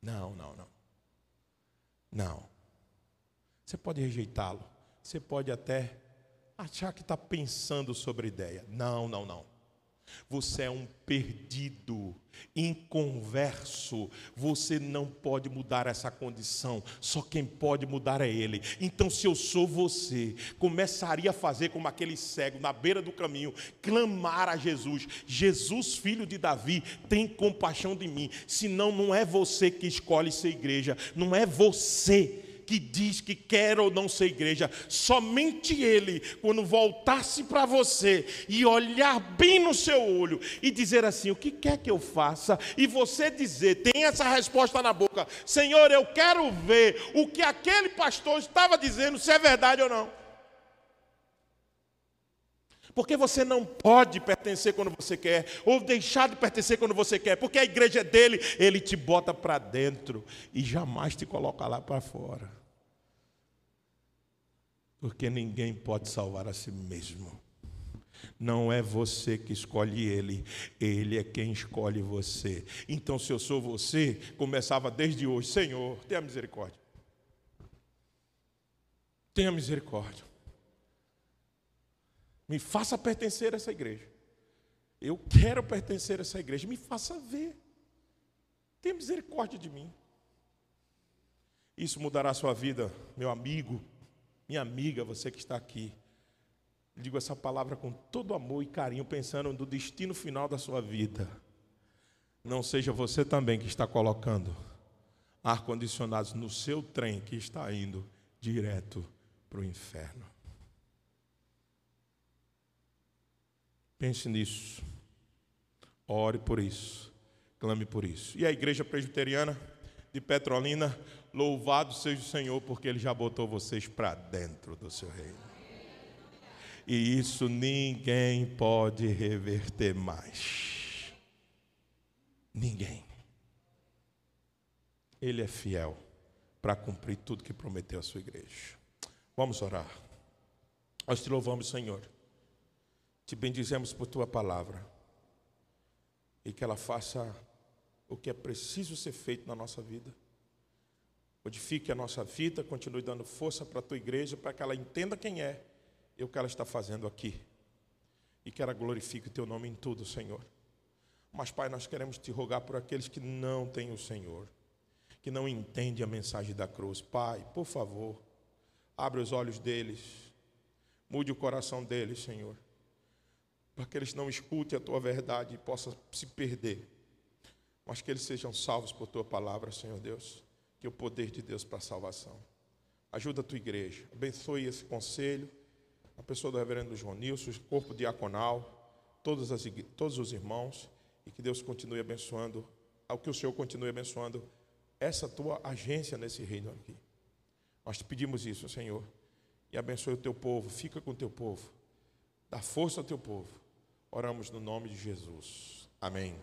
Não, não, não. Não. Você pode rejeitá-lo. Você pode até achar que está pensando sobre a ideia. Não, não, não. Você é um perdido, inconverso. Você não pode mudar essa condição. Só quem pode mudar é Ele. Então, se eu sou você, começaria a fazer como aquele cego na beira do caminho, clamar a Jesus: Jesus, filho de Davi, tem compaixão de mim. Senão, não é você que escolhe ser igreja, não é você que diz que quer ou não ser igreja, somente Ele, quando voltasse para você e olhar bem no seu olho e dizer assim: O que quer que eu faça? E você dizer, tem essa resposta na boca: Senhor, eu quero ver o que aquele pastor estava dizendo, se é verdade ou não. Porque você não pode pertencer quando você quer, ou deixar de pertencer quando você quer, porque a igreja é dele, ele te bota para dentro e jamais te coloca lá para fora. Porque ninguém pode salvar a si mesmo. Não é você que escolhe ele, ele é quem escolhe você. Então, se eu sou você, começava desde hoje: Senhor, tenha misericórdia. Tenha misericórdia. Me faça pertencer a essa igreja. Eu quero pertencer a essa igreja. Me faça ver. Tenha misericórdia de mim. Isso mudará a sua vida, meu amigo, minha amiga, você que está aqui. Digo essa palavra com todo amor e carinho, pensando no destino final da sua vida. Não seja você também que está colocando ar-condicionados no seu trem que está indo direto para o inferno. Pense nisso. Ore por isso. Clame por isso. E a igreja presbiteriana de Petrolina, louvado seja o Senhor, porque Ele já botou vocês para dentro do seu reino. E isso ninguém pode reverter mais. Ninguém. Ele é fiel para cumprir tudo que prometeu à sua igreja. Vamos orar. Nós te louvamos, Senhor. Te bendizemos por tua palavra. E que ela faça o que é preciso ser feito na nossa vida. Modifique a nossa vida, continue dando força para a tua igreja, para que ela entenda quem é e o que ela está fazendo aqui. E que ela glorifique o teu nome em tudo, Senhor. Mas, Pai, nós queremos te rogar por aqueles que não têm o Senhor, que não entendem a mensagem da cruz. Pai, por favor, abre os olhos deles, mude o coração deles, Senhor, para que eles não escutem a tua verdade e possam se perder mas que eles sejam salvos por tua palavra, Senhor Deus, que o poder de Deus para a salvação. Ajuda a tua igreja, abençoe esse conselho, a pessoa do reverendo João Nilson, o corpo diaconal, todos, as, todos os irmãos, e que Deus continue abençoando, ao que o Senhor continue abençoando essa tua agência nesse reino aqui. Nós te pedimos isso, Senhor, e abençoe o teu povo, fica com o teu povo, dá força ao teu povo. Oramos no nome de Jesus. Amém.